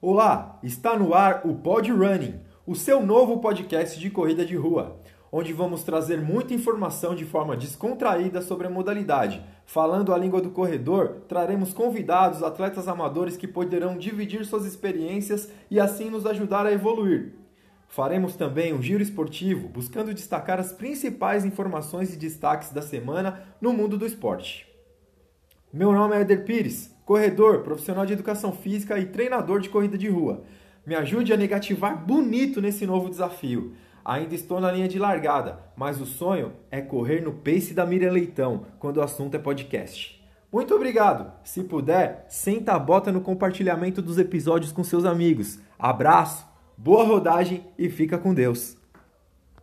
Olá, está no ar o Pod Running, o seu novo podcast de corrida de rua, onde vamos trazer muita informação de forma descontraída sobre a modalidade. Falando a língua do corredor, traremos convidados, atletas amadores que poderão dividir suas experiências e assim nos ajudar a evoluir. Faremos também um giro esportivo, buscando destacar as principais informações e destaques da semana no mundo do esporte. Meu nome é Eder Pires, corredor, profissional de educação física e treinador de corrida de rua. Me ajude a negativar bonito nesse novo desafio. Ainda estou na linha de largada, mas o sonho é correr no pace da Miriam Leitão, quando o assunto é podcast. Muito obrigado! Se puder, senta a bota no compartilhamento dos episódios com seus amigos. Abraço, boa rodagem e fica com Deus!